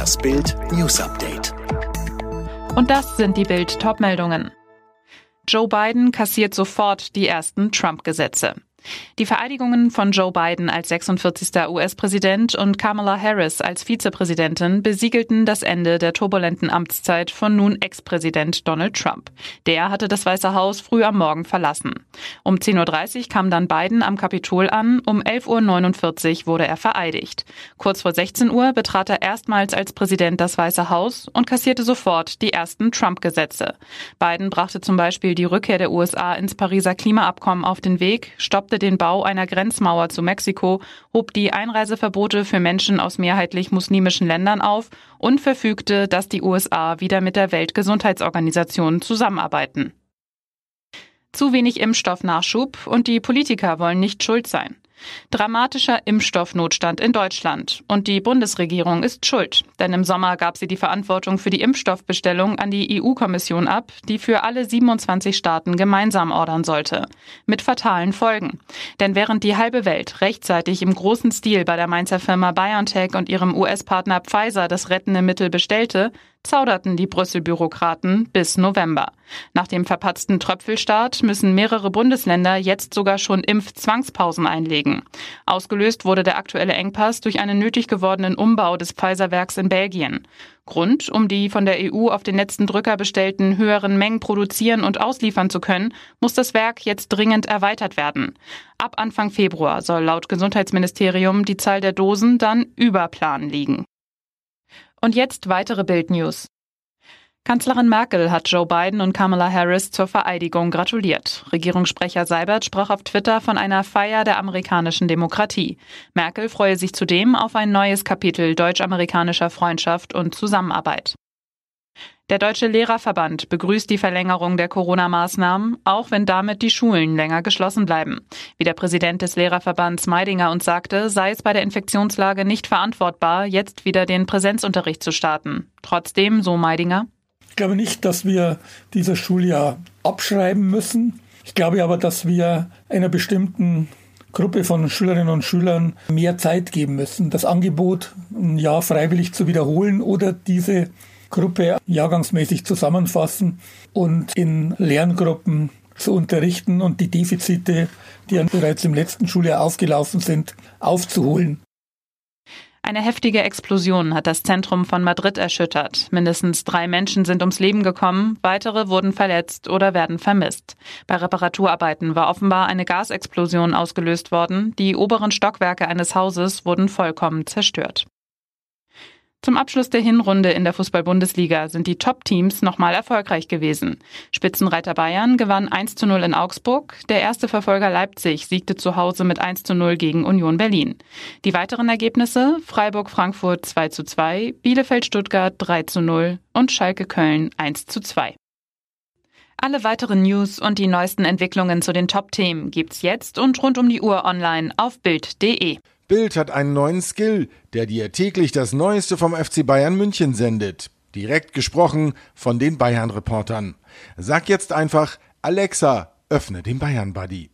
Das Bild News Update. Und das sind die Bild Topmeldungen. Joe Biden kassiert sofort die ersten Trump-Gesetze. Die Vereidigungen von Joe Biden als 46. US-Präsident und Kamala Harris als Vizepräsidentin besiegelten das Ende der turbulenten Amtszeit von nun Ex-Präsident Donald Trump. Der hatte das Weiße Haus früh am Morgen verlassen. Um 10.30 Uhr kam dann Biden am Kapitol an, um 11.49 Uhr wurde er vereidigt. Kurz vor 16 Uhr betrat er erstmals als Präsident das Weiße Haus und kassierte sofort die ersten Trump-Gesetze. Biden brachte zum Beispiel die Rückkehr der USA ins Pariser Klimaabkommen auf den Weg, stoppte stoppte den Bau einer Grenzmauer zu Mexiko, hob die Einreiseverbote für Menschen aus mehrheitlich muslimischen Ländern auf und verfügte, dass die USA wieder mit der Weltgesundheitsorganisation zusammenarbeiten. Zu wenig Impfstoffnachschub und die Politiker wollen nicht schuld sein. Dramatischer Impfstoffnotstand in Deutschland. Und die Bundesregierung ist schuld. Denn im Sommer gab sie die Verantwortung für die Impfstoffbestellung an die EU-Kommission ab, die für alle 27 Staaten gemeinsam ordern sollte. Mit fatalen Folgen. Denn während die halbe Welt rechtzeitig im großen Stil bei der Mainzer Firma BioNTech und ihrem US-Partner Pfizer das rettende Mittel bestellte, zauderten die Brüssel-Bürokraten bis November. Nach dem verpatzten Tröpfelstart müssen mehrere Bundesländer jetzt sogar schon Impfzwangspausen einlegen. Ausgelöst wurde der aktuelle Engpass durch einen nötig gewordenen Umbau des Pfizer-Werks in Belgien. Grund, um die von der EU auf den letzten Drücker bestellten höheren Mengen produzieren und ausliefern zu können, muss das Werk jetzt dringend erweitert werden. Ab Anfang Februar soll laut Gesundheitsministerium die Zahl der Dosen dann über Plan liegen. Und jetzt weitere Bildnews. Kanzlerin Merkel hat Joe Biden und Kamala Harris zur Vereidigung gratuliert. Regierungssprecher Seibert sprach auf Twitter von einer Feier der amerikanischen Demokratie. Merkel freue sich zudem auf ein neues Kapitel deutsch-amerikanischer Freundschaft und Zusammenarbeit. Der Deutsche Lehrerverband begrüßt die Verlängerung der Corona-Maßnahmen, auch wenn damit die Schulen länger geschlossen bleiben. Wie der Präsident des Lehrerverbands Meidinger uns sagte, sei es bei der Infektionslage nicht verantwortbar, jetzt wieder den Präsenzunterricht zu starten. Trotzdem, so Meidinger. Ich glaube nicht, dass wir dieses Schuljahr abschreiben müssen. Ich glaube aber, dass wir einer bestimmten Gruppe von Schülerinnen und Schülern mehr Zeit geben müssen, das Angebot ein Jahr freiwillig zu wiederholen oder diese Gruppe jahrgangsmäßig zusammenfassen und in Lerngruppen zu unterrichten und die Defizite, die bereits im letzten Schuljahr aufgelaufen sind, aufzuholen. Eine heftige Explosion hat das Zentrum von Madrid erschüttert. Mindestens drei Menschen sind ums Leben gekommen, weitere wurden verletzt oder werden vermisst. Bei Reparaturarbeiten war offenbar eine Gasexplosion ausgelöst worden. Die oberen Stockwerke eines Hauses wurden vollkommen zerstört. Zum Abschluss der Hinrunde in der Fußball-Bundesliga sind die Top-Teams nochmal erfolgreich gewesen. Spitzenreiter Bayern gewann 1 zu 0 in Augsburg. Der erste Verfolger Leipzig siegte zu Hause mit 1 zu 0 gegen Union Berlin. Die weiteren Ergebnisse Freiburg-Frankfurt 2 zu 2, Bielefeld-Stuttgart 3 zu 0 und Schalke-Köln 1 zu 2. Alle weiteren News und die neuesten Entwicklungen zu den Top-Themen gibt's jetzt und rund um die Uhr online auf Bild.de. Bild hat einen neuen Skill, der dir täglich das Neueste vom FC Bayern München sendet. Direkt gesprochen von den Bayern-Reportern. Sag jetzt einfach, Alexa, öffne den Bayern-Buddy.